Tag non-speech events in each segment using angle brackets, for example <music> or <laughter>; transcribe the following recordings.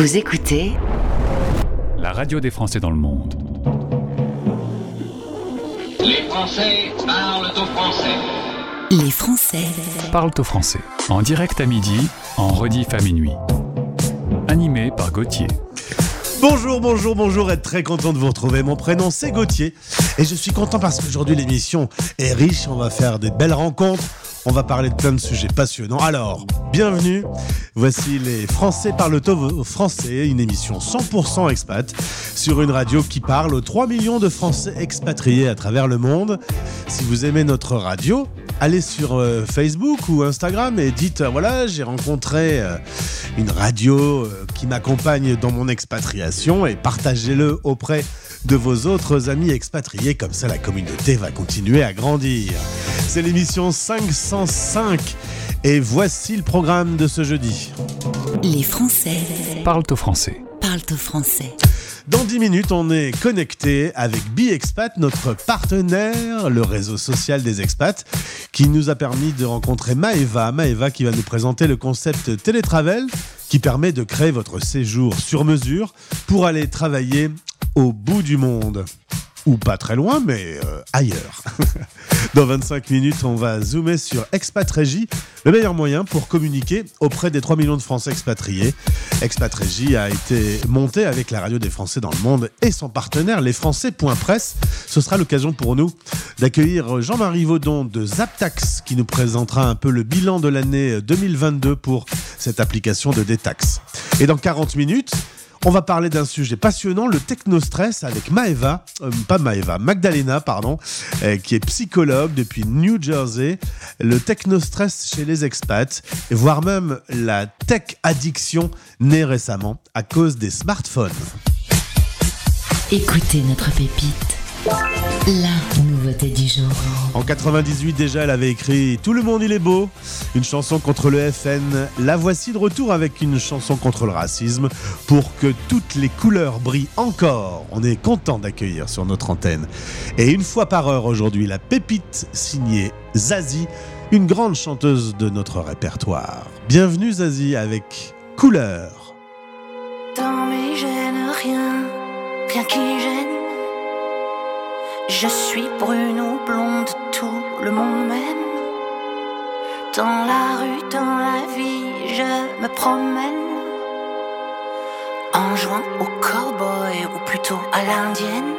Vous écoutez la radio des Français dans le monde. Les Français parlent au français. Les Français Parlent au français. En direct à midi, en rediff à minuit. Animé par Gauthier. Bonjour, bonjour, bonjour, être très content de vous retrouver. Mon prénom c'est Gauthier et je suis content parce qu'aujourd'hui l'émission est riche, on va faire des belles rencontres, on va parler de plein de sujets passionnants. Alors, bienvenue, voici les Français parlent au français, une émission 100% expat sur une radio qui parle aux 3 millions de Français expatriés à travers le monde. Si vous aimez notre radio, allez sur euh, Facebook ou Instagram et dites euh, voilà, j'ai rencontré euh, une radio qui m'accompagne dans mon expatriation et partagez-le auprès vos autres amis expatriés. Comme ça, la communauté va continuer à grandir. C'est l'émission 505 et voici le programme de ce jeudi. Les Français Parlent au français. parlent au français. Dans 10 minutes, on est connecté avec BiExpat, notre partenaire, le réseau social des expats, qui nous a permis de rencontrer Maeva. Maeva qui va nous présenter le concept télétravel qui permet de créer votre séjour sur mesure pour aller travailler au bout du monde ou pas très loin, mais euh, ailleurs. <laughs> Dans 25 minutes, on va zoomer sur Expat le meilleur moyen pour communiquer auprès des 3 millions de Français expatriés. Expat a été monté avec la radio des Français dans le monde et son partenaire, les Presse. Ce sera l'occasion pour nous d'accueillir Jean-Marie Vaudon de Zaptax qui nous présentera un peu le bilan de l'année 2022 pour cette application de détax. Et dans 40 minutes, on va parler d'un sujet passionnant, le technostress avec Maeva, euh, pas Maeva, Magdalena, pardon, euh, qui est psychologue depuis New Jersey. Le technostress chez les expats, voire même la tech addiction née récemment à cause des smartphones. Écoutez notre pépite. La nouveauté du jour. En 98 déjà, elle avait écrit Tout le monde il est beau, une chanson contre le FN. La voici de retour avec une chanson contre le racisme pour que toutes les couleurs brillent encore. On est content d'accueillir sur notre antenne. Et une fois par heure aujourd'hui, la pépite signée Zazie, une grande chanteuse de notre répertoire. Bienvenue Zazie avec Couleur. Dans mes gênes, rien, rien qui gêne. Je suis brune ou blonde, tout le monde m'aime. Dans la rue, dans la vie, je me promène. En jouant au cowboy ou plutôt à l'indienne.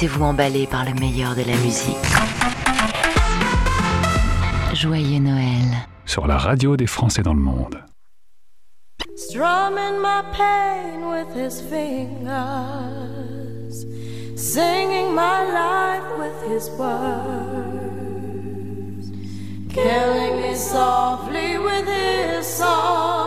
Laissez-vous emballer par le meilleur de la musique. Joyeux Noël. Sur la radio des Français dans le monde. strumming my pain with his fingers, singing my life with his words, killing me softly with his song,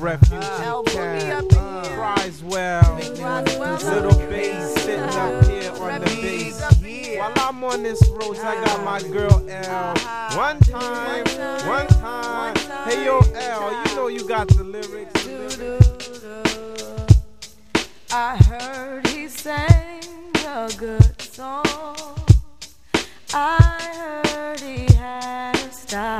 Clef Refugee Al, ah. me Camp up in here. cries well. Little bass sitting up ah. here on the Refugees bass. up in here. While I'm on this road, I got ah. my girl L. Uh-huh. One time, one time. Hey yo, L, you know you got the lyrics. the lyrics. I heard he sang a good song. I heard he had a style.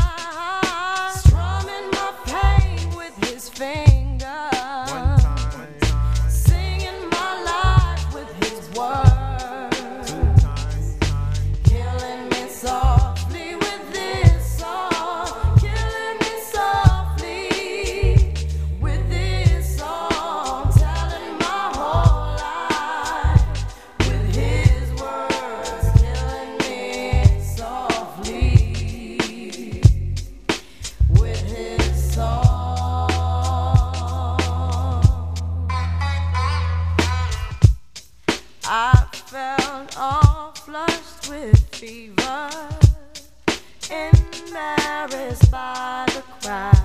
by the crowd.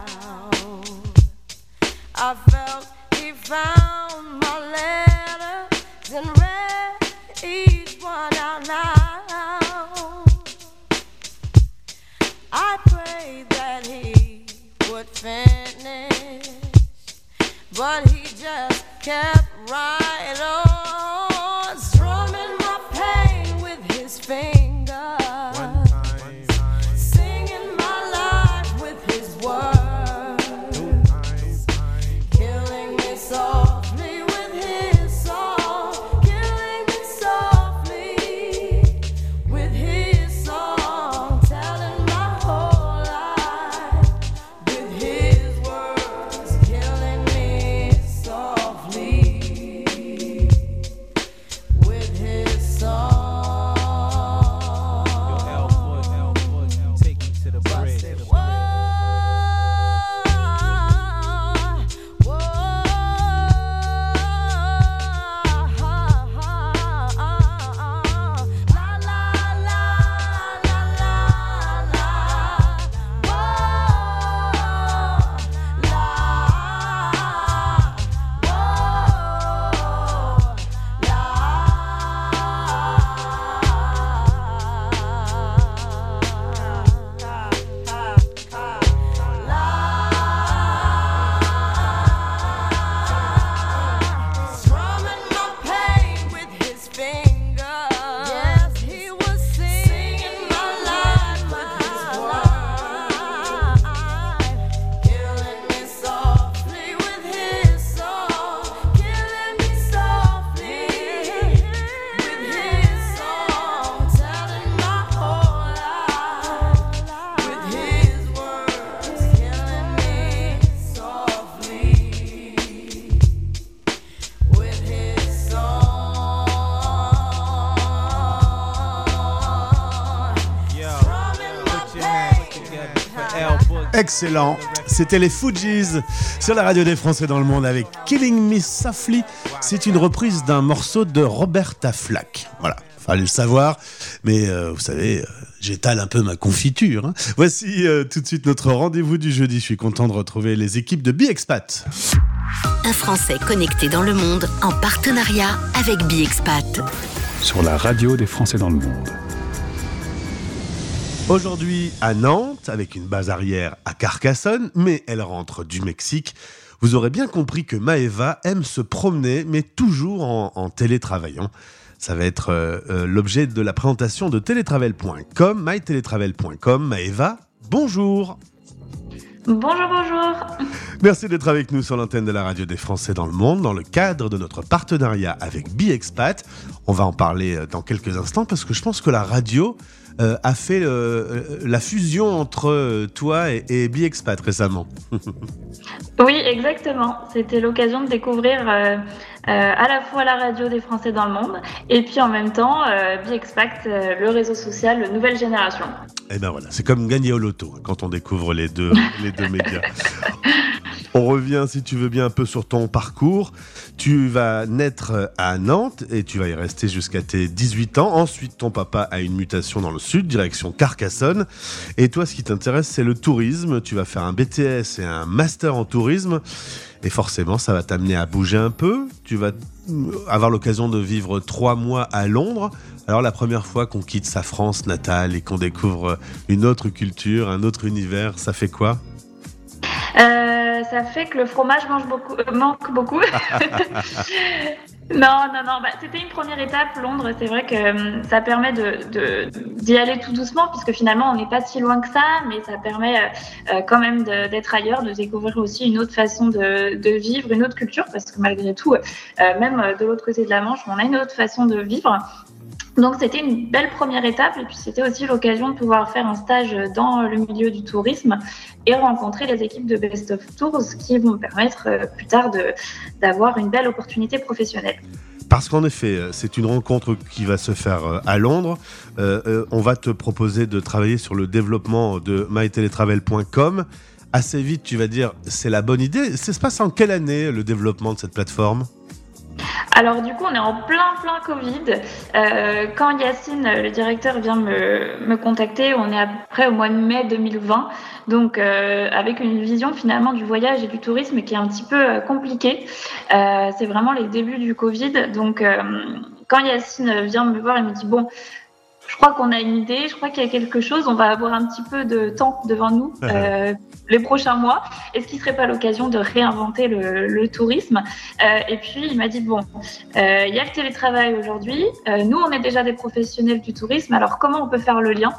I felt he found my letters and read each one out loud. I prayed that he would finish, but he just kept right on, Excellent. C'était les Fujis sur la radio des Français dans le monde avec Killing Me Softly. C'est une reprise d'un morceau de Roberta Flack. Voilà, fallait le savoir. Mais euh, vous savez, euh, j'étale un peu ma confiture. hein. Voici euh, tout de suite notre rendez-vous du jeudi. Je suis content de retrouver les équipes de Biexpat. un Français connecté dans le monde en partenariat avec BiExpat. Sur la radio des Français dans le monde. Aujourd'hui à Nantes, avec une base arrière à Carcassonne, mais elle rentre du Mexique. Vous aurez bien compris que Maeva aime se promener, mais toujours en, en télétravaillant. Ça va être euh, euh, l'objet de la présentation de télétravel.com, mytélétravel.com. Maeva, bonjour Bonjour, bonjour. Merci d'être avec nous sur l'antenne de la radio des Français dans le monde dans le cadre de notre partenariat avec BiExpat. On va en parler euh, dans quelques instants parce que je pense que la radio euh, a fait euh, euh, la fusion entre toi et, et BiExpat récemment. <laughs> Oui, exactement. C'était l'occasion de découvrir à la fois la radio des Français dans le monde et puis en même temps euh, BiExpat, euh, le réseau social nouvelle génération. Et ben voilà, c'est comme gagner au loto quand on découvre les deux, <laughs> les deux médias. On revient, si tu veux bien, un peu sur ton parcours. Tu vas naître à Nantes et tu vas y rester jusqu'à tes 18 ans. Ensuite, ton papa a une mutation dans le sud, direction Carcassonne. Et toi, ce qui t'intéresse, c'est le tourisme. Tu vas faire un BTS et un master en tourisme. Et forcément, ça va t'amener à bouger un peu. Tu vas avoir l'occasion de vivre trois mois à Londres. Alors, la première fois qu'on quitte sa France natale et qu'on découvre une autre culture, un autre univers, ça fait quoi? Euh, ça fait que le fromage mange beaucoup, euh, manque beaucoup. <laughs> non, non, non. Bah, C'était une première étape, Londres. C'est vrai que euh, ça permet de de- d'y aller tout doucement, puisque finalement, on n'est pas si loin que ça, mais ça permet euh, quand même d'être ailleurs, de découvrir aussi une autre façon de, de vivre, une autre culture, parce que malgré tout, même de l'autre côté de la Manche, on a une autre façon de vivre. Donc c'était une belle première étape et puis c'était aussi l'occasion de pouvoir faire un stage dans le milieu du tourisme et rencontrer les équipes de Best of Tours qui vont me permettre euh, plus tard d'avoir une belle opportunité professionnelle. Parce qu'en effet, euh, c'est une rencontre qui va se faire euh, à Londres. On va te proposer de travailler sur le développement de mytélétravel.com. Assez vite, tu vas dire, c'est la bonne idée. Ça se passe en quelle année, le développement de cette plateforme? Alors du coup, on est en plein plein Covid. Euh, quand Yacine, le directeur, vient me, me contacter, on est à peu près au mois de mai 2020. Donc euh, avec une vision finalement du voyage et du tourisme qui est un petit peu euh, compliquée. Euh, c'est vraiment les débuts du Covid. Donc euh, quand Yacine vient me voir, il me dit bon. Je crois qu'on a une idée, je crois qu'il y a quelque chose, on va avoir un petit peu de temps devant nous euh, les prochains mois. Est-ce qu'il ne serait pas l'occasion de réinventer le, le tourisme? Euh, Et puis il m'a dit, bon, euh, il y a le télétravail aujourd'hui, euh, nous on est déjà des professionnels du tourisme, alors comment on peut faire le lien?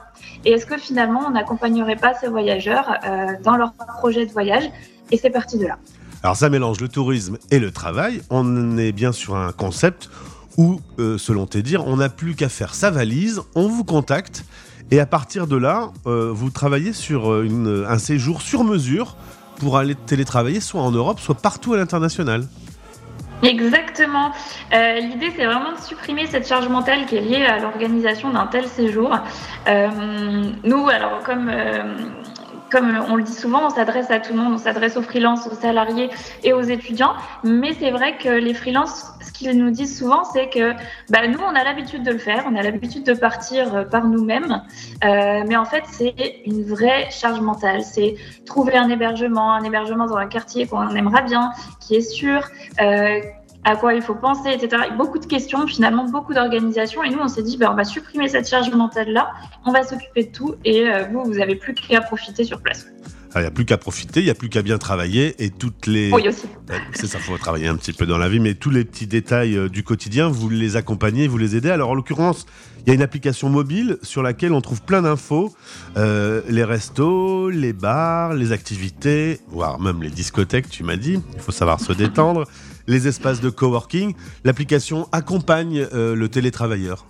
Et est-ce que finalement on n'accompagnerait pas ces voyageurs euh, dans leur projet de voyage? Et c'est parti de là. Alors ça mélange le tourisme et le travail. On est bien sur un concept où, euh, selon tes dires, on n'a plus qu'à faire sa valise, on vous contacte, et à partir de là, euh, vous travaillez sur euh, une- un séjour sur mesure pour aller télétravailler soit en Europe, soit partout à l'international. Exactement. Euh, L'idée, c'est vraiment de supprimer cette charge mentale qui est liée à l'organisation d'un tel séjour. Euh, nous, alors comme euh, comme on le dit souvent, on s'adresse à tout le monde, on s'adresse aux freelances, aux salariés et aux étudiants. Mais c'est vrai que les freelances, ce qu'ils nous disent souvent, c'est que bah, nous, on a l'habitude de le faire, on a l'habitude de partir euh, par nous-mêmes. Euh, mais en fait, c'est une vraie charge mentale. C'est trouver un hébergement, un hébergement dans un quartier qu'on aimera bien, qui est sûr, euh, à quoi il faut penser, etc. Beaucoup de questions, finalement, beaucoup d'organisations. Et nous, on s'est dit, ben, on va supprimer cette charge mentale-là, on va s'occuper de tout, et euh, vous, vous n'avez plus qu'à profiter sur place. Il n'y a plus qu'à profiter, il n'y a plus qu'à bien travailler et toutes les... Oui, aussi. C'est ça, faut travailler un petit peu dans la vie, mais tous les petits détails euh, du quotidien, vous les accompagnez, vous les aidez. Alors en l'occurrence, il y a une application mobile sur laquelle on trouve plein d'infos, euh, les restos, les bars, les activités, voire même les discothèques, tu m'as dit, il faut savoir se détendre, les espaces de coworking. L'application accompagne euh, le télétravailleur.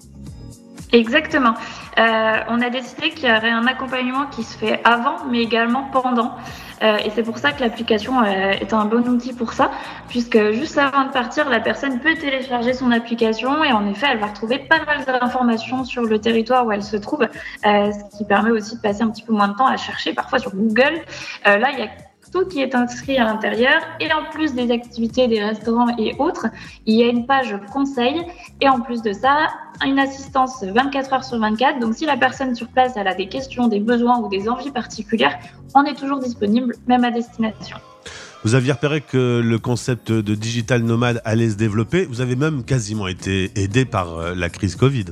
Exactement. Euh, on a décidé qu'il y aurait un accompagnement qui se fait avant, mais également pendant. Euh, et c'est pour ça que l'application euh, est un bon outil pour ça, puisque juste avant de partir, la personne peut télécharger son application et en effet, elle va retrouver pas mal d'informations sur le territoire où elle se trouve, euh, ce qui permet aussi de passer un petit peu moins de temps à chercher, parfois sur Google. Euh, là, il y a qui est inscrit à l'intérieur et en plus des activités des restaurants et autres, il y a une page conseil et en plus de ça, une assistance 24 heures sur 24. Donc si la personne sur place elle a des questions, des besoins ou des envies particulières, on est toujours disponible même à destination. Vous aviez repéré que le concept de digital nomade allait se développer. Vous avez même quasiment été aidé par euh, la crise Covid.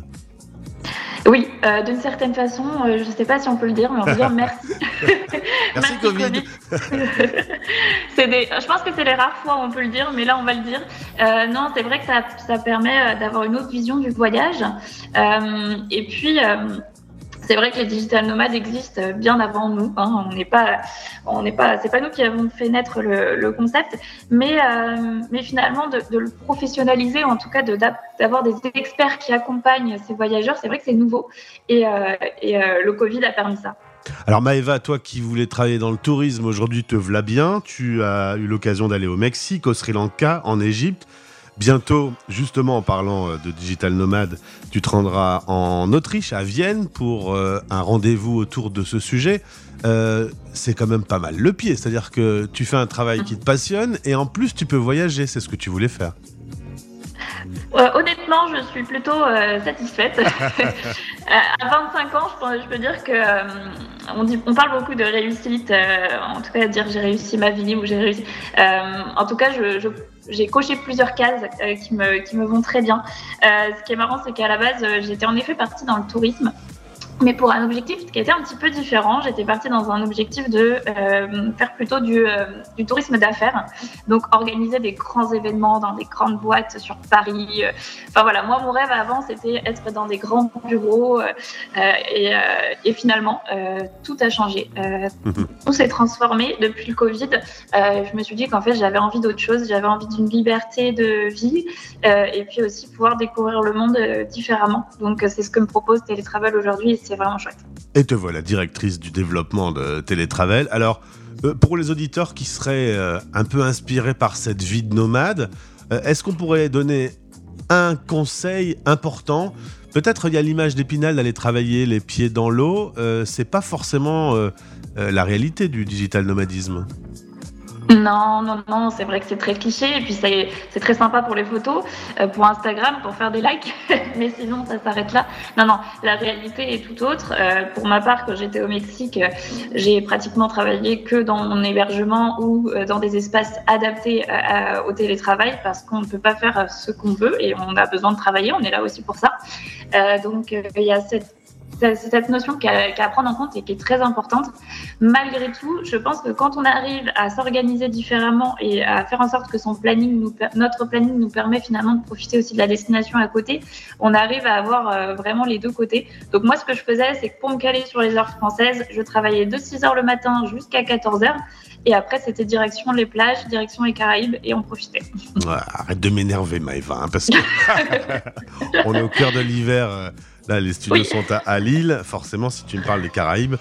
Oui, euh, d'une certaine façon, euh, je ne sais pas si on peut le dire, mais on peut dire merci. Merci, Covid. <laughs> C'est des- je pense que c'est les rares fois où on peut le dire, mais là on va le dire. Euh, non, c'est vrai que ça, ça permet euh, d'avoir une autre vision du voyage. Euh, et puis, euh, c'est vrai que les digital nomades existent bien avant nous. hein. On n'est pas, on n'est pas, c'est pas nous qui avons fait naître le, concept, mais, euh, mais finalement de, le professionnaliser, en tout cas d'avoir des experts qui accompagnent ces voyageurs, c'est vrai que c'est nouveau. Et, euh, et euh, le Covid a permis ça. Alors Maëva, toi qui voulais travailler dans le tourisme, aujourd'hui te v'là bien. Tu as eu l'occasion d'aller au Mexique, au Sri Lanka, en Égypte. Bientôt, justement en parlant euh, de digital nomade, tu te rendras en Autriche, à Vienne, pour euh, un rendez-vous autour de ce sujet. Euh, c'est quand même pas mal le pied, c'est-à-dire que tu fais un travail qui te passionne et en plus tu peux voyager, c'est ce que tu voulais faire. Euh, honnêtement, je suis plutôt euh, satisfaite. <laughs> À 25 ans, je peux, je peux dire que euh, on, dit, on parle beaucoup de réussite, en tout cas dire j'ai réussi ma vie ou j'ai réussi. En tout cas, je, je- j'ai coché plusieurs cases euh, qui, me, qui me vont très bien. Euh, ce qui est marrant, c'est qu'à la base, euh, j'étais en effet partie dans le tourisme. Mais pour un objectif qui était un petit peu différent, j'étais partie dans un objectif de euh, faire plutôt du, euh, du tourisme d'affaires, donc organiser des grands événements dans des grandes boîtes sur Paris. euh, Enfin voilà, moi mon rêve avant c'était être dans des grands bureaux euh, et, et finalement tout a changé. Mhm. tout s'est transformé depuis le Covid. Je me suis dit qu'en fait j'avais envie d'autre chose, j'avais envie d'une liberté de vie et puis aussi pouvoir découvrir le monde différemment. Donc c'est ce que me propose Télétravel aujourd'hui c'est vraiment chouette. Et te voilà directrice du développement de Télétravel. Alors, euh, pour les auditeurs qui seraient euh, un peu inspirés par cette vie de nomade, euh, est-ce qu'on pourrait donner un conseil important? Peut-être il y a l'image d'Épinal d'aller travailler les pieds dans l'eau. Euh, c'est pas forcément la réalité du digital nomadisme. Non, non, non, c'est vrai que c'est très cliché et puis c'est très sympa pour les photos, euh, pour Instagram, pour faire des likes, <laughs> mais sinon ça s'arrête là. Non, non, la réalité est tout autre. Euh, pour ma part, quand j'étais au Mexique, euh, j'ai pratiquement travaillé que dans mon hébergement ou euh, dans des espaces adaptés à- à- au télétravail parce qu'on ne peut pas faire euh, ce qu'on veut et on a besoin de travailler, on est là aussi pour ça. Euh, donc euh, il y a cette c'est cette notion a à prendre en compte et qui est très importante. Malgré tout, je pense que quand on arrive à s'organiser différemment et à faire en sorte que son planning nous, notre planning nous permet finalement de profiter aussi de la destination à côté, on arrive à avoir euh, vraiment les deux côtés. Donc moi, ce que je faisais, c'est que pour me caler sur les heures françaises, je travaillais de 6 heures le matin jusqu'à 14 heures. Et après, c'était direction les plages, direction les Caraïbes et on profitait. Ouais, arrête de m'énerver, Maëva, hein, parce que <laughs> <laughs> on est au cœur de l'hiver. Là, les studios Oui. sont à, à Lille. Forcément, si tu me parles des Caraïbes,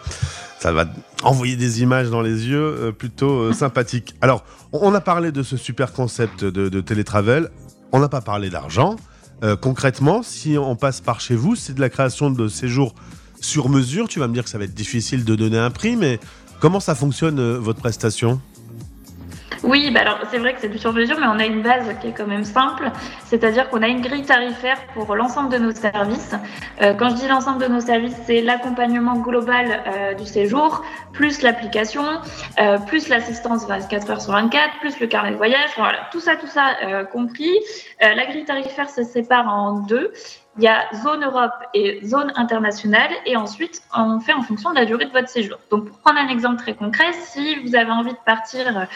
ça va envoyer des images dans les yeux euh, plutôt euh, <laughs> sympathiques. Alors, on a parlé de ce super concept de, de télétravel. On n'a pas parlé d'argent. Euh, concrètement, si on passe par chez vous, c'est de la création de séjours sur mesure. Tu vas me dire que ça va être difficile de donner un prix, mais comment ça fonctionne votre prestation? Oui, bah alors c'est vrai que c'est du sur-mesure, mais on a une base qui est quand même simple, c'est-à-dire qu'on a une grille tarifaire pour l'ensemble de nos services. Euh, quand je dis l'ensemble de nos services, c'est l'accompagnement global euh, du séjour, plus l'application, euh, plus l'assistance 24 heures sur 24, plus le carnet de voyage, voilà, tout ça, tout ça compris. La grille tarifaire se sépare en deux. Il y a zone Europe et zone internationale, et ensuite on fait en fonction de la durée de votre séjour. Donc pour prendre un exemple très concret, si vous avez envie de partir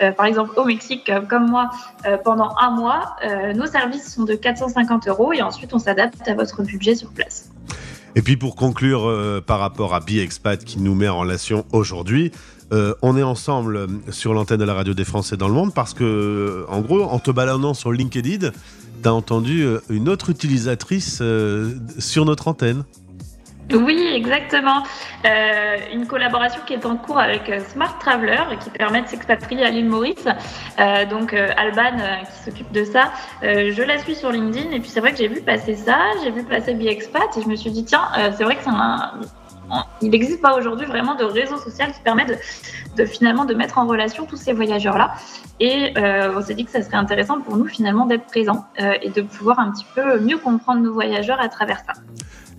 euh, par exemple au Mexique, euh, comme moi, euh, pendant un mois, nos services sont de 450 euros et ensuite on s'adapte à votre budget sur place. Et puis pour conclure par rapport à BiExpat qui nous met en relation aujourd'hui, on est ensemble sur l'antenne de la radio des Français dans le monde parce que, en gros, en te baladant sur LinkedIn, tu as entendu une autre utilisatrice sur notre antenne. Oui, exactement. Euh, une collaboration qui est en cours avec euh, Smart Traveler qui permet de s'expatrier à l'île Maurice. Euh, donc euh, Alban euh, qui s'occupe de ça, euh, je la suis sur LinkedIn et puis c'est vrai que j'ai vu passer ça, j'ai vu passer BiExpat et je me suis dit tiens, c'est vrai que c'est un il n'existe pas aujourd'hui vraiment de réseau social qui permet de, de finalement de mettre en relation tous ces voyageurs-là. Et euh, on s'est dit que ça serait intéressant pour nous finalement d'être présents euh, et de pouvoir un petit peu mieux comprendre nos voyageurs à travers ça.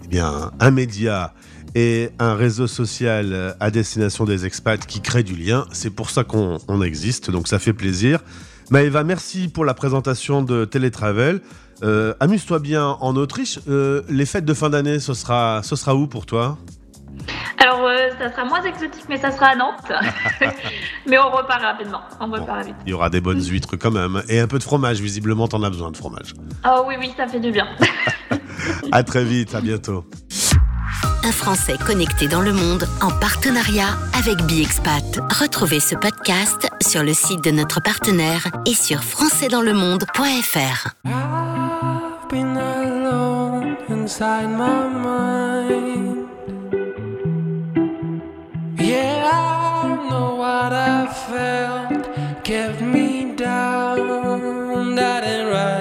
Eh bien, un média et un réseau social à destination des expats qui crée du lien. C'est pour ça qu'on on existe, donc ça fait plaisir. Maëva, merci pour la présentation de Télétravel. Euh, Amuse-toi bien en Autriche. Euh, les fêtes de fin d'année, ce sera, ce sera où pour toi? Alors, euh, ça sera moins exotique, mais ça sera à Nantes. <laughs> mais on repart rapidement. On Bon, repart vite. Il y aura des bonnes huîtres quand même. Et un peu de fromage, visiblement, t'en as besoin de fromage. Oh oui, oui, ça fait du bien. <laughs> À très vite, à bientôt. Un Français connecté dans le monde en partenariat avec BiExpat. Retrouvez ce podcast sur le site de notre partenaire et sur françaisdanslemonde.fr. I've been alone inside my mind. Yeah, I know what I felt kept me down. That ain't right.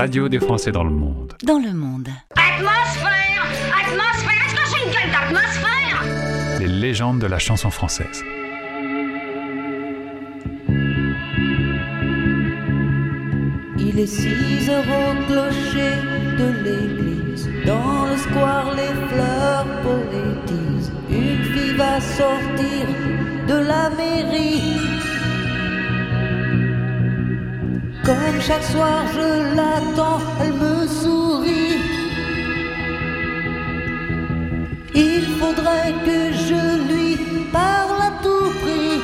Radio des Français dans le monde. Dans le monde. Atmosphère Atmosphère Est-ce que j'ai une gueule d'atmosphère? Les légendes de la chanson française. Il est 6 heures au clocher de l'église. Dans le square, les fleurs poétisent. Une fille va sortir de la mairie. Chaque soir, je l'attends, elle me sourit. Il faudrait que je lui parle à tout prix.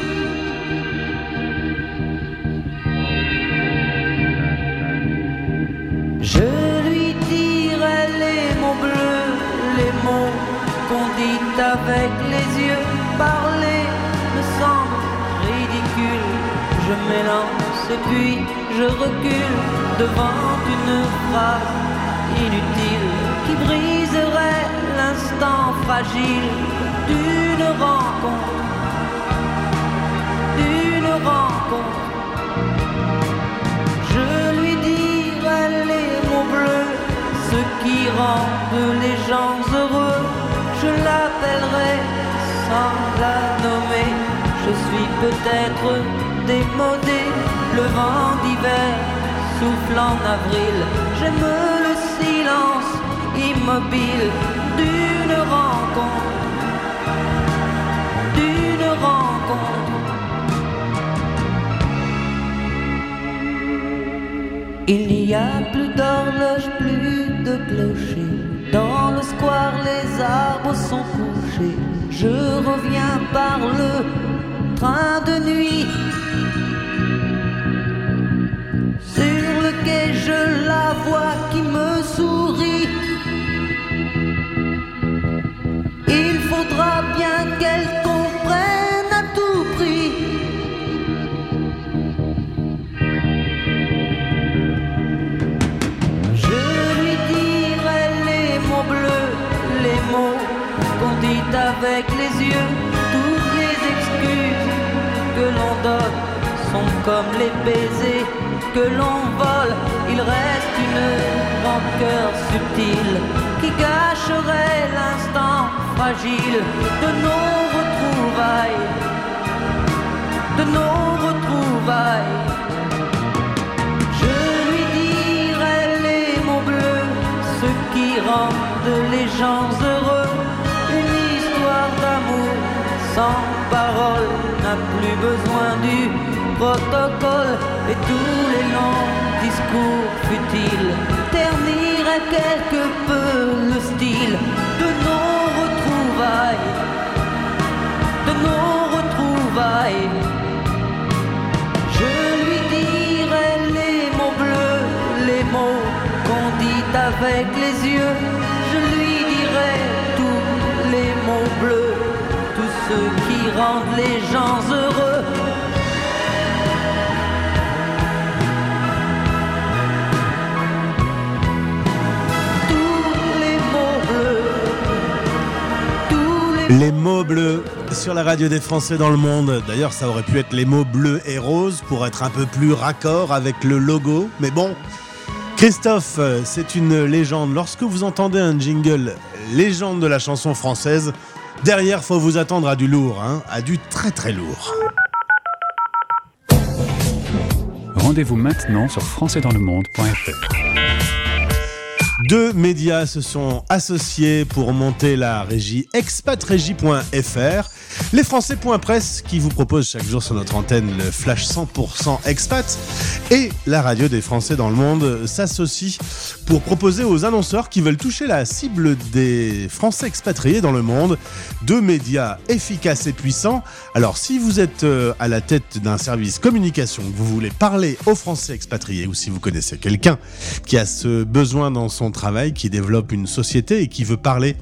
Je lui dirai les mots bleus, les mots qu'on dit avec les yeux. Parler me semble ridicule. Je m'élance et puis je recule devant une phrase inutile qui briserait l'instant fragile d'une rencontre. D'une rencontre. Je lui dirai les mots bleus, ce qui rendent les gens heureux. Je l'appellerai sans la nommer. Je suis peut-être démodé, le vent d'hiver souffle en avril. J'aime le silence immobile d'une rencontre. D'une rencontre. Il n'y a plus d'horloge, plus de clocher. Dans le square, les arbres sont couchés. Je reviens par le train de nuit. voix qui me sourit. Il faudra bien qu'elle comprenne à tout prix. Je lui dirai les mots bleus, les mots qu'on dit avec les yeux, toutes les excuses que l'on donne sont comme les baisers que l'on vole. Il reste une rancœur subtile qui gâcherait l'instant fragile de nos retrouvailles. De nos retrouvailles. Je lui dirai les mots bleus, ceux qui rendent les gens heureux. Une histoire d'amour sans parole n'a plus besoin du protocole et tous les longs discours futiles terniraient quelque peu le style de nos retrouvailles. De nos retrouvailles. Je lui dirai les mots bleus, les mots qu'on dit avec les yeux. Je lui dirai tous les mots bleus, tous ceux qui rendent les gens heureux. Les mots bleus sur la radio des Français dans le monde. D'ailleurs, ça aurait pu être les mots bleus et roses pour être un peu plus raccord avec le logo. Mais bon, Christophe, euh, c'est une légende. Lorsque vous entendez un jingle légende de la chanson française, derrière, faut vous attendre à du lourd, hein, à du très très lourd. Rendez-vous maintenant sur françaisdanslemonde.fr. Deux médias se sont associés pour monter la régie expatrégie.fr. Les Français.press qui vous propose chaque jour sur notre antenne le flash 100% expat et la radio des Français dans le monde s'associent pour proposer aux annonceurs qui veulent toucher la cible des Français expatriés dans le monde deux médias efficaces et puissants. Alors si vous êtes euh, à la tête d'un service communication, que vous voulez parler aux Français expatriés ou si vous connaissez quelqu'un qui a ce besoin dans son travail, qui développe une société et qui veut parler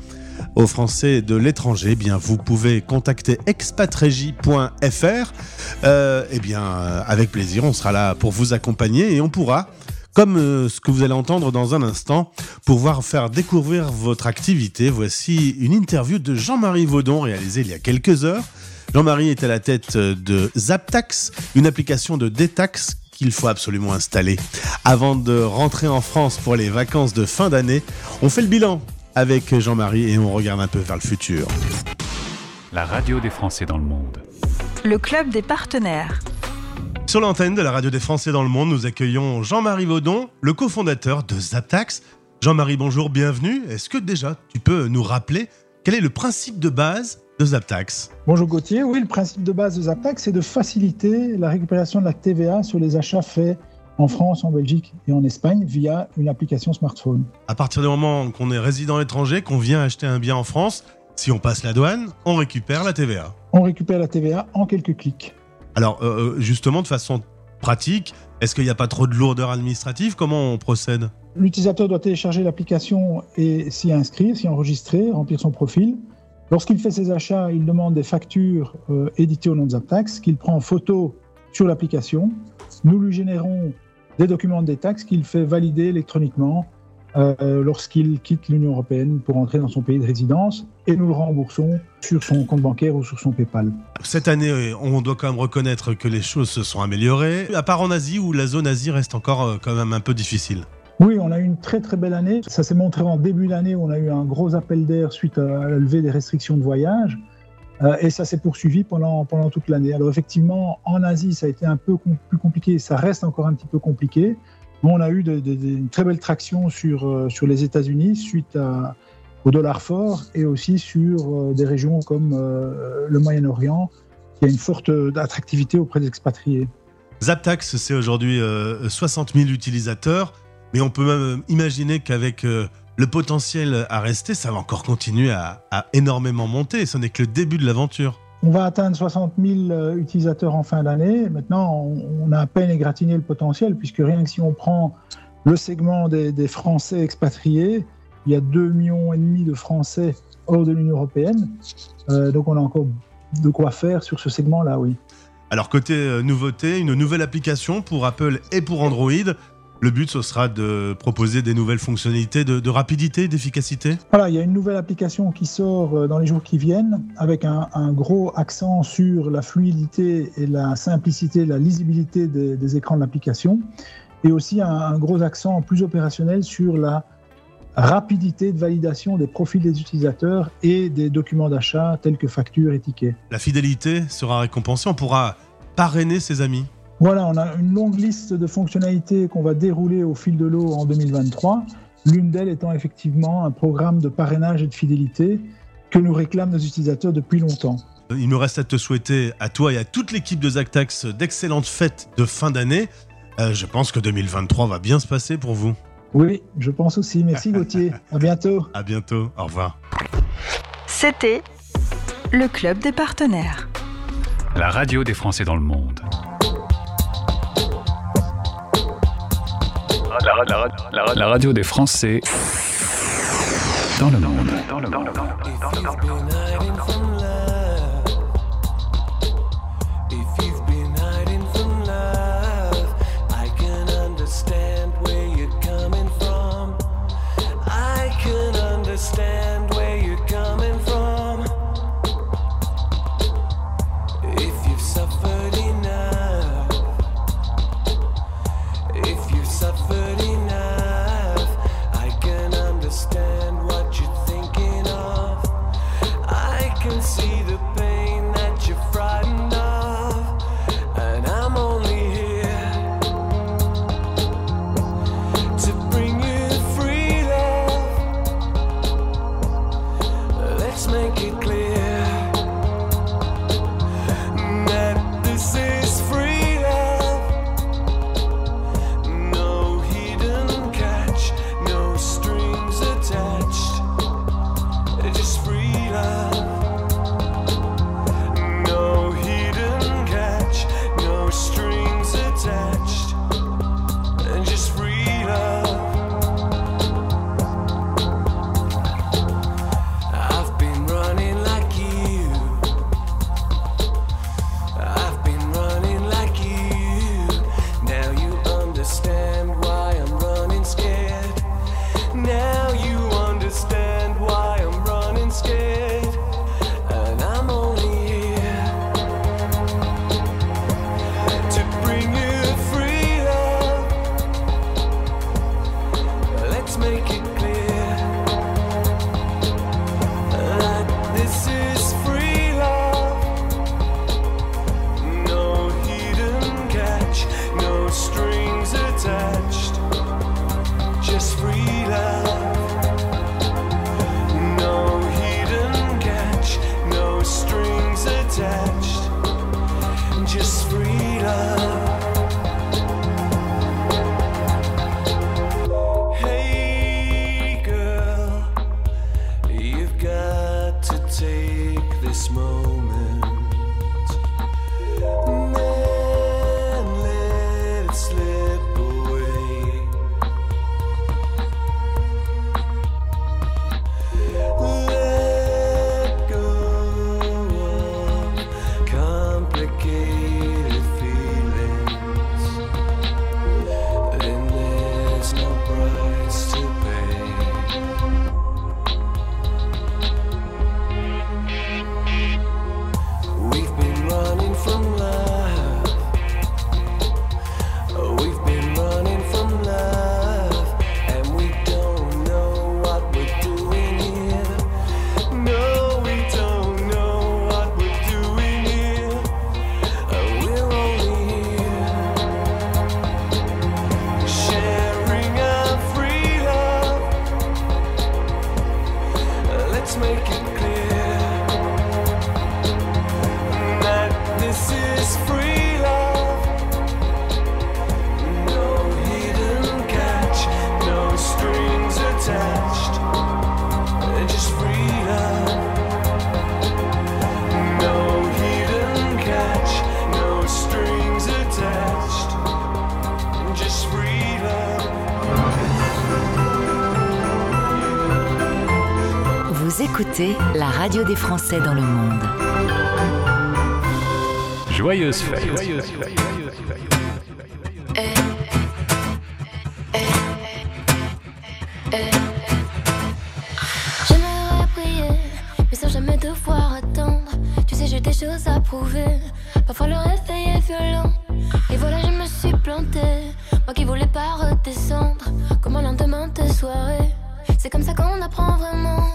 aux Français de l'étranger, eh bien vous pouvez contacter expatrégie.fr. Euh, eh bien, euh, avec plaisir, on sera là pour vous accompagner et on pourra, comme euh, ce que vous allez entendre dans un instant, pouvoir faire découvrir votre activité. Voici une interview de Jean-Marie Vaudon réalisée il y a quelques heures. Jean-Marie est à la tête de Zaptax, une application de détax qu'il faut absolument installer. Avant de rentrer en France pour les vacances de fin d'année, on fait le bilan avec Jean-Marie et on regarde un peu vers le futur. La radio des Français dans le monde. Le club des partenaires. Sur l'antenne de la radio des Français dans le monde, nous accueillons Jean-Marie Vaudon, le cofondateur de Zaptax. Jean-Marie, bonjour, bienvenue. Est-ce que déjà tu peux nous rappeler quel est le principe de base de Zaptax Bonjour Gauthier, oui, le principe de base de Zaptax, c'est de faciliter la récupération de la TVA sur les achats faits en France, en Belgique et en Espagne via une application smartphone. À partir du moment qu'on est résident étranger, qu'on vient acheter un bien en France, si on passe la douane, on récupère la TVA. On récupère la TVA en quelques clics. Alors, euh, justement, de façon pratique, est-ce qu'il n'y a pas trop de lourdeur administrative? Comment on procède? L'utilisateur doit télécharger l'application et s'y inscrire, s'y enregistrer, remplir son profil. Lorsqu'il fait ses achats, il demande des factures euh, éditées au nom de Zaptax qu'il prend en photo sur l'application. Nous lui générons des documents des taxes qu'il fait valider électroniquement euh, lorsqu'il quitte l'Union européenne pour entrer dans son pays de résidence et nous le remboursons sur son compte bancaire ou sur son PayPal. Cette année, euh, on doit quand même reconnaître que les choses se sont améliorées, à part en Asie où la zone Asie reste encore euh, quand même un peu difficile. Oui, on a eu une très très belle année. Ça s'est montré en début d'année où on a eu un gros appel d'air suite à la levée des restrictions de voyage. Euh, et ça s'est poursuivi pendant, pendant toute l'année. Alors effectivement, en Asie, ça a été un peu plus compliqué, ça reste encore un petit peu compliqué. Mais on a eu une très belle traction sur, euh, sur les États-Unis suite au dollar fort et aussi sur euh, des régions comme le Moyen-Orient, qui a une forte attractivité auprès des expatriés. Zaptax, c'est aujourd'hui euh, 60 000 utilisateurs, mais on peut même imaginer qu'avec le potentiel à rester, ça va encore continuer à, à énormément monter. Ce n'est que le début de l'aventure. On va atteindre 60 000 euh, utilisateurs en fin d'année. Maintenant, on, on a à peine égratigné le potentiel, puisque rien que si on prend le segment des, des Français expatriés, il y a 2,5 millions et demi de Français hors de l'Union européenne. Euh, donc on a encore de quoi faire sur ce segment-là, oui. Alors côté euh, nouveauté, une nouvelle application pour Apple et pour Android. Le but, ce sera de proposer des nouvelles fonctionnalités de, de rapidité, d'efficacité? Voilà, il y a une nouvelle application qui sort euh, dans les jours qui viennent avec un, un gros accent sur la fluidité et la simplicité, la lisibilité des, des écrans de l'application et aussi un, un gros accent plus opérationnel sur la rapidité de validation des profils des utilisateurs et des documents d'achat tels que factures et tickets. La fidélité sera récompensée, on pourra parrainer ses amis. Voilà, on a une longue liste de fonctionnalités qu'on va dérouler au fil de l'eau en 2023. L'une d'elles étant effectivement un programme de parrainage et de fidélité que nous réclament nos utilisateurs depuis longtemps. Il me reste à te souhaiter, à toi et à toute l'équipe de Zactax, d'excellentes fêtes de fin d'année. Euh, je pense que 2023 va bien se passer pour vous. Oui, je pense aussi. Merci Gauthier. <laughs> À bientôt. À bientôt. Au revoir. C'était le club des partenaires. La radio des Français dans le monde. La, la- la- la- la radio des Français dans le monde. If radio des Français dans le monde. Joyeuse fête. Joyeuse fête. J'aimerais prier, mais sans jamais devoir attendre. Tu sais, j'ai des choses à prouver. Parfois le réveil est violent. Et voilà, je me suis plantée. Moi qui voulais pas redescendre. Comme un lendemain de soirée. C'est comme ça qu'on apprend vraiment.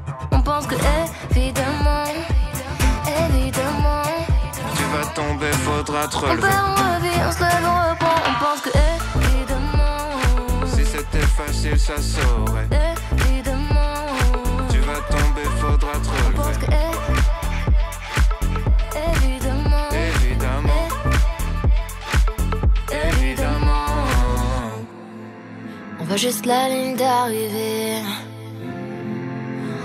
On pense que évidemment, évidemment, Tu vas tomber, faudra te on relever. perd, on revient, on se lève, on reprend, on pense que évidemment, Si c'était facile, ça saurait. évidemment, Tu vas tomber, faudra te on pense que relever. évidemment, Évidemment, évidemment. on voit juste la ligne d'arrivée.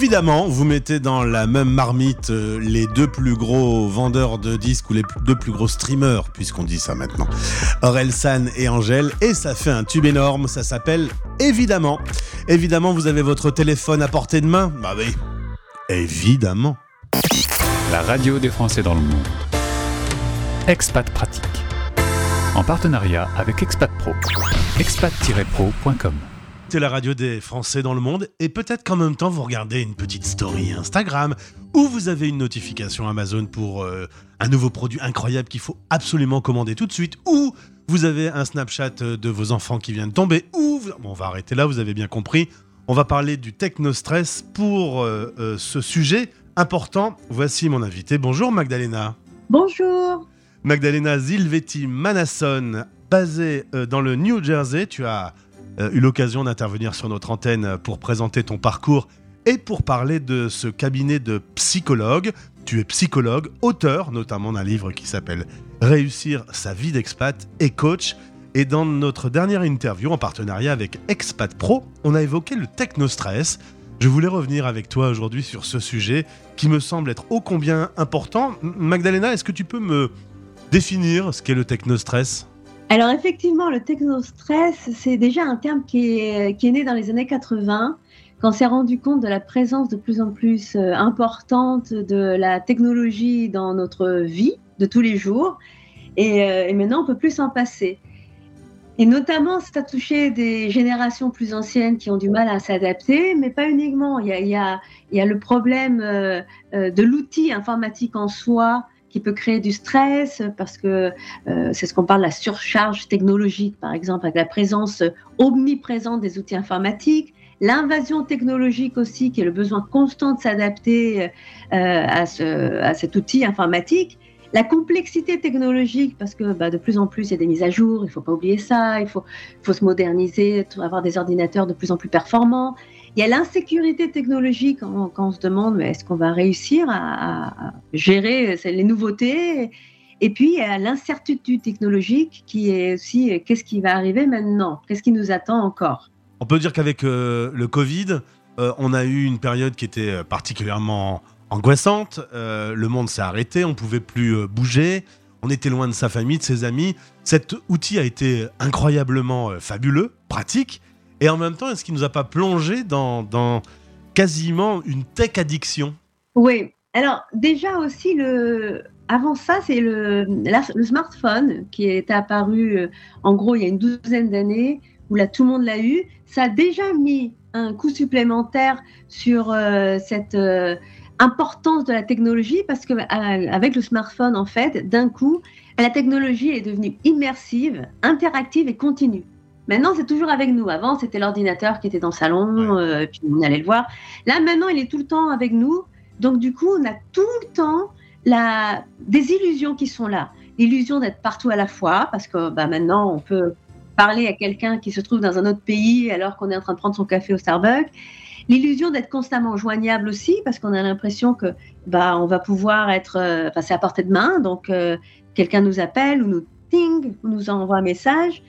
Évidemment, vous mettez dans la même marmite euh, les deux plus gros vendeurs de disques ou les deux plus gros streamers, puisqu'on dit ça maintenant. Aurel San et Angèle, et ça fait un tube énorme, ça s'appelle Évidemment. Évidemment, vous avez votre téléphone à portée de main Bah oui, évidemment. La radio des Français dans le monde. Expat Pratique. En partenariat avec Expat Pro. expat-pro.com. C'est la radio des Français dans le monde et peut-être qu'en même temps vous regardez une petite story Instagram ou vous avez une notification Amazon pour euh, un nouveau produit incroyable qu'il faut absolument commander tout de suite ou vous avez un Snapchat euh, de vos enfants qui vient de tomber ou vous- bon, on va arrêter là, vous avez bien compris. On va parler du technostress pour euh, euh, ce sujet important. Voici mon invité. Bonjour Magdalena. Bonjour. Magdalena Zilvetti Manasson, basée dans le New Jersey. Tu as eu l'occasion d'intervenir sur notre antenne pour présenter ton parcours et pour parler de ce cabinet de psychologue. Tu es psychologue, auteur notamment d'un livre qui s'appelle Réussir sa vie d'expat et coach. Et dans notre dernière interview en partenariat avec Expat Pro, on a évoqué le technostress. Je voulais revenir avec toi aujourd'hui sur ce sujet qui me semble être ô combien important. Magdalena, est-ce que tu peux me définir ce qu'est le technostress? Alors effectivement, le technostress, c'est déjà un terme qui est, né dans les années 80, quand on s'est rendu compte de la présence de plus en plus euh, importante de la technologie dans notre vie de tous les jours. Et, euh, et maintenant, on peut plus s'en passer. Et notamment, ça a touché des générations plus anciennes qui ont du mal à s'adapter, mais pas uniquement. Il y a, le problème euh, de l'outil informatique en soi qui peut créer du stress parce que euh, c'est ce qu'on parle de la surcharge technologique, par exemple, avec la présence omniprésente des outils informatiques. L'invasion technologique aussi, qui est le besoin constant de s'adapter euh, à, ce- à cet outil informatique. la complexité technologique, parce que bah, de plus en plus il y a des mises à jour, il ne faut pas oublier ça, il faut, faut se moderniser, avoir des ordinateurs de plus en plus performants. Il y a l'insécurité technologique quand, on se demande est-ce qu'on va réussir à, gérer euh, les nouveautés? Et puis, il y a l'incertitude technologique qui est aussi euh, qu'est-ce qui va arriver maintenant? Qu'est-ce qui nous attend encore? On peut dire qu'avec euh, le Covid, on a eu une période qui était particulièrement angoissante. Le monde s'est arrêté, on pouvait plus bouger, on était loin de sa famille, de ses amis. Cet outil a été incroyablement fabuleux, pratique, et en même temps, est-ce qu'il nous a pas plongé dans, quasiment une tech addiction? Oui. Alors, déjà aussi, le... avant ça, c'est le... le smartphone qui est apparu, euh, en gros, il y a une douzaine d'années, où là, tout le monde l'a eu. Ça a déjà mis un coup supplémentaire sur euh, cette euh, importance de la technologie, parce que avec le smartphone, en fait, d'un coup, la technologie est devenue immersive, interactive et continue. Maintenant, c'est toujours avec nous. Avant, c'était l'ordinateur qui était dans le salon, euh, puis on allait le voir. Là, maintenant, il est tout le temps avec nous. Donc, du coup, on a tout le temps la... des illusions qui sont là. L'illusion d'être partout à la fois, parce que bah, maintenant, on peut parler à quelqu'un qui se trouve dans un autre pays alors qu'on est en train de prendre son café au Starbucks. L'illusion d'être constamment joignable aussi, parce qu'on a l'impression que bah, on va pouvoir être, euh, enfin, c'est à portée de main, donc euh, quelqu'un nous appelle ou nous ting, ou nous envoie un message.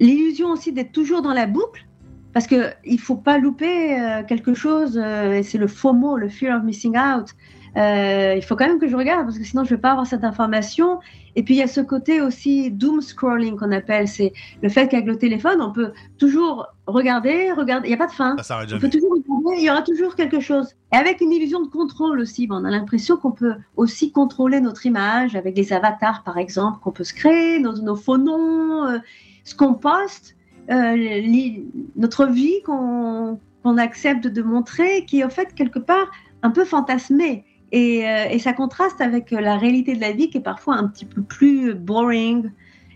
L'illusion aussi d'être toujours dans la boucle, parce qu'il ne faut pas louper euh, quelque chose, euh, et c'est le FOMO, le fear of missing out. Euh, il faut quand même que je regarde, parce que sinon je ne vais pas avoir cette information. Et puis il y a ce côté aussi doom scrolling qu'on appelle, c'est le fait qu'avec le téléphone, on peut toujours regarder, regarder, il n'y a pas de fin. Ça On peut toujours regarder, il y aura toujours quelque chose. Et avec une illusion de contrôle aussi, on a l'impression qu'on peut aussi contrôler notre image avec les avatars, par exemple, qu'on peut se créer, nos, nos faux noms, euh, ce qu'on poste, euh, notre vie qu'on accepte de montrer, qui est en fait quelque part un peu fantasmée. Et, euh, et ça contraste avec la réalité de la vie qui est parfois un petit peu plus boring.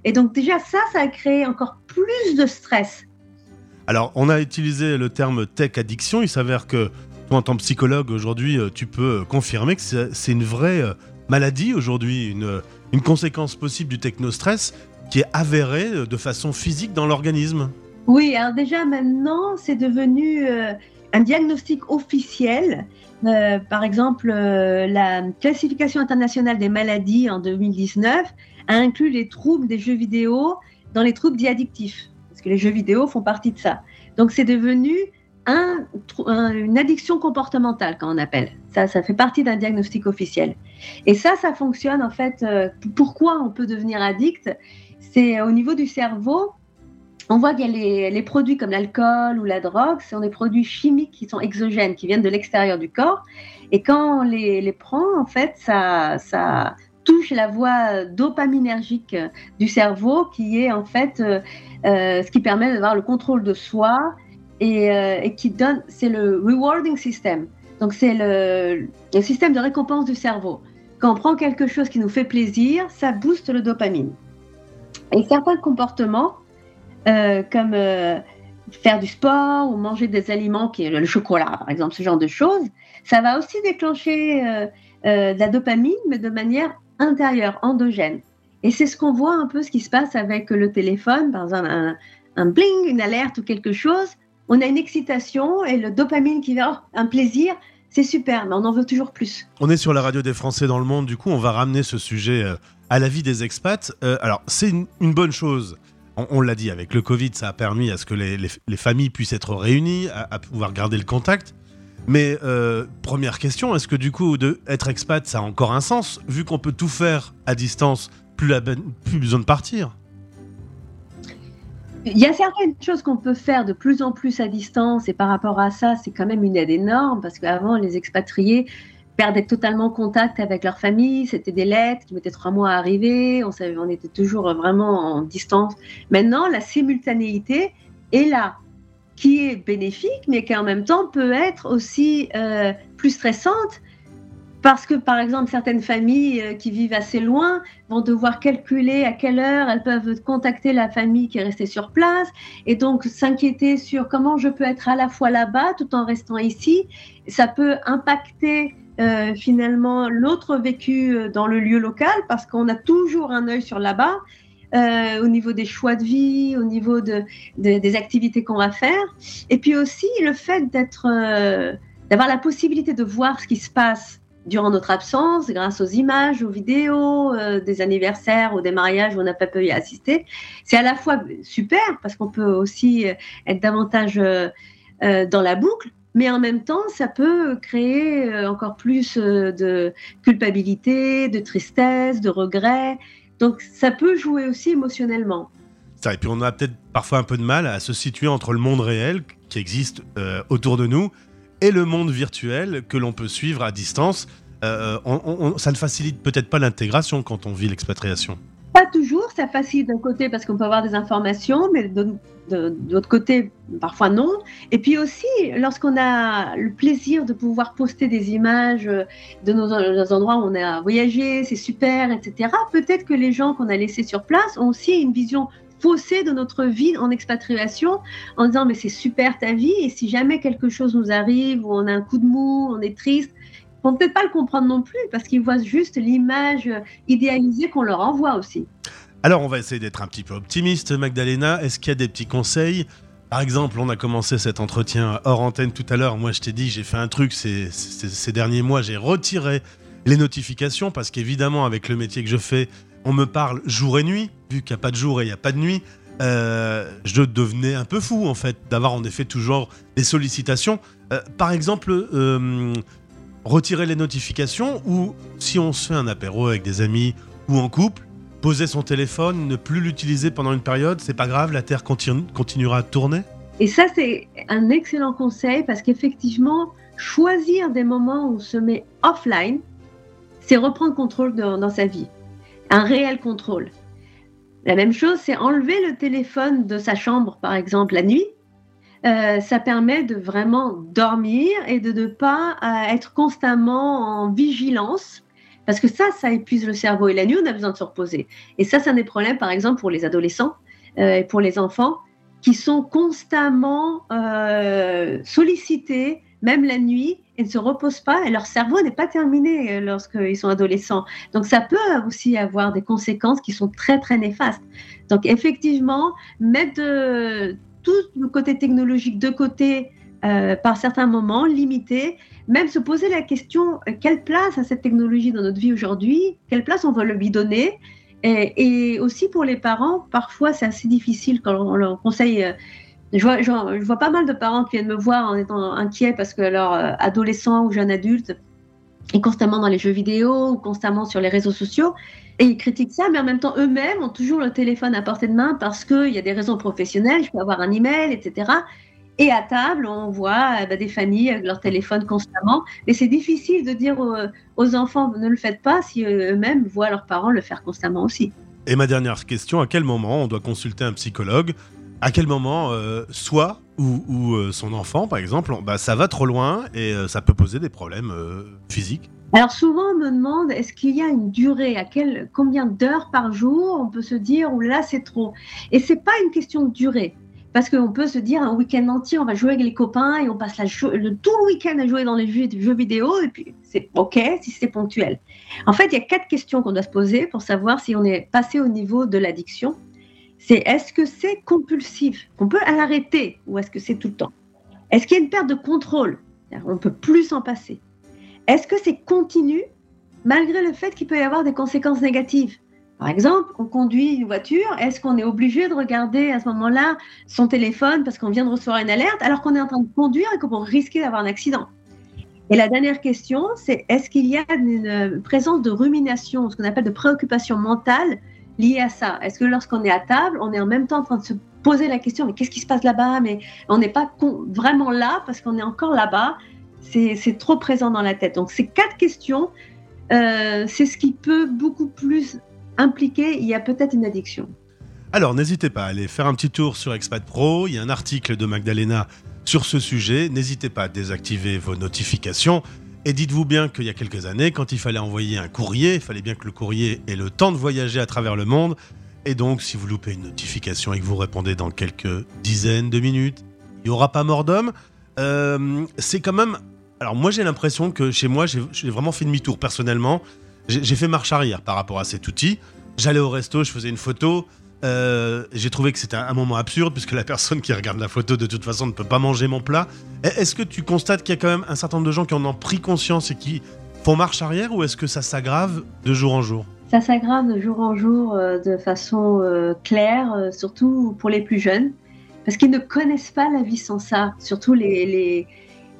Et donc déjà ça, ça a créé encore plus de stress. Alors, on a utilisé le terme tech addiction. Il s'avère que toi, en tant que psychologue, aujourd'hui, euh, tu peux confirmer que c'est une vraie maladie aujourd'hui, une, une conséquence possible du technostress qui est avérée euh, de façon physique dans l'organisme. Oui, alors déjà maintenant, c'est devenu euh, un diagnostic officiel. Euh, par exemple, la classification internationale des maladies en 2019 a inclus les troubles des jeux vidéo dans les troubles dits addictifs, parce que les jeux vidéo font partie de ça. Donc c'est devenu une addiction comportementale, quand on appelle. Ça, ça fait partie d'un diagnostic officiel. Et ça, ça fonctionne en fait. pourquoi on peut devenir addict? C'est au niveau du cerveau, on voit qu'il y a les, les produits comme l'alcool ou la drogue, ce sont des produits chimiques qui sont exogènes, qui viennent de l'extérieur du corps. Et quand on les, les prend, en fait, ça, ça touche la voie dopaminergique du cerveau, qui est en fait euh, euh, ce qui permet d'avoir le contrôle de soi et, euh, qui donne, c'est le rewarding system. Donc c'est le système de récompense du cerveau. Quand on prend quelque chose qui nous fait plaisir, ça booste le dopamine. Et certains comportements euh, comme euh, faire du sport ou manger des aliments, qui est le chocolat par exemple, ce genre de choses, ça va aussi déclencher euh, de la dopamine, mais de manière intérieure, endogène. Et c'est ce qu'on voit un peu ce qui se passe avec le téléphone, par exemple un, un bling, une alerte ou quelque chose, on a une excitation et le dopamine qui va, oh, un plaisir, c'est super, mais on en veut toujours plus. On est sur la radio des Français dans le monde, du coup, on va ramener ce sujet à la vie des expats. Euh, alors, c'est une, bonne chose. On, l'a dit, avec le Covid, ça a permis à ce que les, les- les familles puissent être réunies, à, pouvoir garder le contact. Mais euh, première question, est-ce que du coup, de être expat, ça a encore un sens Vu qu'on peut tout faire à distance, plus, plus besoin de partir? Il y a certaines choses qu'on peut faire de plus en plus à distance et par rapport à ça, c'est quand même une aide énorme parce qu'avant, les expatriés perdaient totalement contact avec leur famille. C'était des lettres qui mettaient trois mois à arriver. On, était toujours vraiment en distance. Maintenant, la simultanéité est là, qui est bénéfique, mais qui en même temps peut être aussi euh, plus stressante parce que, par exemple, certaines familles euh, qui vivent assez loin vont devoir calculer à quelle heure elles peuvent contacter la famille qui est restée sur place et donc s'inquiéter sur comment je peux être à la fois là-bas tout en restant ici. Ça peut impacter euh, finalement l'autre vécu euh, dans le lieu local parce qu'on a toujours un œil sur là-bas. euh, au niveau des choix de vie, au niveau de, de- des activités qu'on va faire, et puis aussi le fait d'avoir la possibilité de voir ce qui se passe durant notre absence, grâce aux images, aux vidéos, des anniversaires ou des mariages où on n'a pas pu y assister. C'est à la fois super parce qu'on peut aussi être davantage dans la boucle, mais en même temps, ça peut créer euh, encore plus euh, de culpabilité, de tristesse, de regret. Donc ça peut jouer aussi émotionnellement. Ça, et puis on a peut-être parfois un peu de mal à se situer entre le monde réel qui existe euh, autour de nous et le monde virtuel que l'on peut suivre à distance. Euh, on- on- ça ne facilite peut-être pas l'intégration quand on vit l'expatriation. Pas toujours, ça facilite d'un côté parce qu'on peut avoir des informations, mais de, de- de l'autre côté, parfois non. Et puis aussi, lorsqu'on a le plaisir de pouvoir poster des images de nos, nos endroits où on a voyagé, c'est super, etc., peut-être que les gens qu'on a laissés sur place ont aussi une vision faussée de notre vie en expatriation en disant mais c'est super ta vie et si jamais quelque chose nous arrive ou on a un coup de mou, on est triste, ils vont peut-être pas le comprendre non plus parce qu'ils voient juste l'image idéalisée qu'on leur envoie aussi. Alors on va essayer d'être un petit peu optimiste, Magdalena. Est-ce qu'il y a des petits conseils? Par exemple, on a commencé cet entretien hors antenne tout à l'heure. Moi, je t'ai dit, j'ai fait un truc ces, derniers mois, j'ai retiré les notifications parce qu'évidemment, avec le métier que je fais, on me parle jour et nuit, vu qu'il n'y a pas de jour et il n'y a pas de nuit. euh, je devenais un peu fou en fait d'avoir en effet toujours des sollicitations. Euh, par exemple, euh, retirer les notifications ou si on se fait un apéro avec des amis ou en couple, poser son téléphone, ne plus l'utiliser pendant une période, c'est pas grave, la Terre continue- continuera à tourner Et ça, c'est un excellent conseil parce qu'effectivement, choisir des moments où on se met offline, c'est reprendre contrôle dans, dans sa vie. Un réel contrôle. La même chose, c'est enlever le téléphone de sa chambre, par exemple, la nuit. Euh, ça permet de vraiment dormir et de ne pas euh, être constamment en vigilance. Parce que ça, ça épuise le cerveau. Et la nuit, on a besoin de se reposer. Et ça, c'est un des problèmes, par exemple, pour les adolescents euh, et pour les enfants qui sont constamment euh, sollicités, même la nuit, et ne se reposent pas, et leur cerveau n'est pas terminé euh, lorsqu'ils sont adolescents. Donc ça peut aussi avoir des conséquences qui sont très très néfastes. Donc effectivement, mettre de- tout le côté technologique de côté par certains moments, limiter, même se poser la question euh, quelle place a cette technologie dans notre vie aujourd'hui, quelle place on va lui donner? Et, aussi pour les parents, parfois c'est assez difficile quand on leur conseille. euh, je vois, je vois pas mal de parents qui viennent me voir en étant inquiets parce que leur euh, adolescent ou jeune adulte est constamment dans les jeux vidéo ou constamment sur les réseaux sociaux. Et ils critiquent ça, mais en même temps, eux-mêmes ont toujours le téléphone à portée de main parce qu'il y a des raisons professionnelles, je peux avoir un email, etc. Et à table, on voit euh, bah, des familles avec leur téléphone constamment. Mais c'est difficile de dire aux, aux enfants ne le faites pas si euh, eux-mêmes voient leurs parents le faire constamment aussi. Et ma dernière question, à quel moment on doit consulter un psychologue? À quel moment, euh, soi ou, ou, euh, son enfant, par exemple, bah, ça va trop loin et euh, ça peut poser des problèmes physiques? Alors souvent on me demande est-ce qu'il y a une durée, à quel, combien d'heures par jour on peut se dire ou là c'est trop? Et c'est pas une question de durée. Parce qu'on peut se dire un week-end entier, on va jouer avec les copains et on passe le, tout le week-end à jouer dans les jeux, vidéo et puis c'est OK si c'est ponctuel. En fait, il y a quatre questions qu'on doit se poser pour savoir si on est passé au niveau de l'addiction. C'est est-ce que c'est compulsif? On peut l'arrêter ou est-ce que c'est tout le temps? Est-ce qu'il y a une perte de contrôle? On peut plus s'en passer. Est-ce que c'est continu malgré le fait qu'il peut y avoir des conséquences négatives? Par exemple, on conduit une voiture, est-ce qu'on est obligé de regarder à ce moment-là son téléphone parce qu'on vient de recevoir une alerte alors qu'on est en train de conduire et qu'on risque d'avoir un accident? Et la dernière question, c'est est-ce qu'il y a une présence de rumination, ce qu'on appelle de préoccupation mentale liée à ça? Est-ce que lorsqu'on est à table, on est en même temps en train de se poser la question, mais qu'est-ce qui se passe là-bas? Mais on n'est pas vraiment là parce qu'on est encore là-bas. C'est trop présent dans la tête. Donc ces quatre questions, euh, c'est ce qui peut beaucoup plus impliquer, il y a peut-être une addiction. Alors n'hésitez pas à aller faire un petit tour sur Expat Pro, il y a un article de Magdalena sur ce sujet, n'hésitez pas à désactiver vos notifications. Et dites-vous bien qu'il y a quelques années, quand il fallait envoyer un courrier, il fallait bien que le courrier ait le temps de voyager à travers le monde. Et donc, si vous loupez une notification et que vous répondez dans quelques dizaines de minutes, il n'y aura pas mort d'homme. Euh, c'est quand même Alors moi j'ai l'impression que chez moi j'ai vraiment fait demi-tour personnellement. J'ai fait marche arrière par rapport à cet outil. J'allais au resto, je faisais une photo. euh, j'ai trouvé que c'était un, moment absurde puisque la personne qui regarde la photo de toute façon ne peut pas manger mon plat. E- Est-ce que tu constates qu'il y a quand même un certain nombre de gens qui en ont pris conscience et qui font marche arrière ou est-ce que ça s'aggrave de jour en jour? Ça s'aggrave de jour en jour euh, de façon euh, claire, surtout pour les plus jeunes, parce qu'ils ne connaissent pas la vie sans ça. Surtout les, les,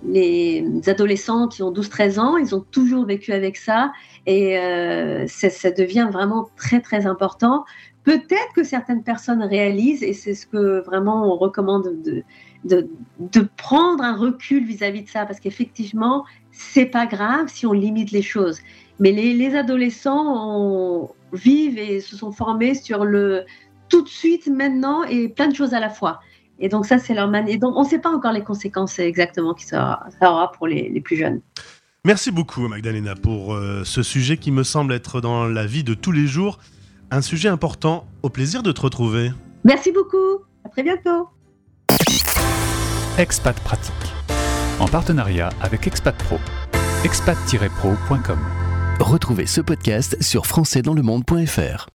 les adolescents qui ont 12-13 ans, ils ont toujours vécu avec ça et euh, ça, devient vraiment très très important. Peut-être que certaines personnes réalisent, et c'est ce que vraiment on recommande de, prendre un recul vis-à-vis de ça, parce qu'effectivement, c'est pas grave si on limite les choses. Mais les, les adolescents vivent et se sont formés sur le tout de suite, maintenant, et plein de choses à la fois. Et donc ça, c'est leur manière. Donc on ne sait pas encore les conséquences exactement qui ça, ça aura pour les, les plus jeunes. Merci beaucoup Magdalena pour euh, ce sujet qui me semble être dans la vie de tous les jours un sujet important. Au plaisir de te retrouver. Merci beaucoup. À très bientôt. Expat Pratique. En partenariat avec Expat Pro. expat-pro.com. Retrouvez ce podcast sur françaisdanslemonde.fr.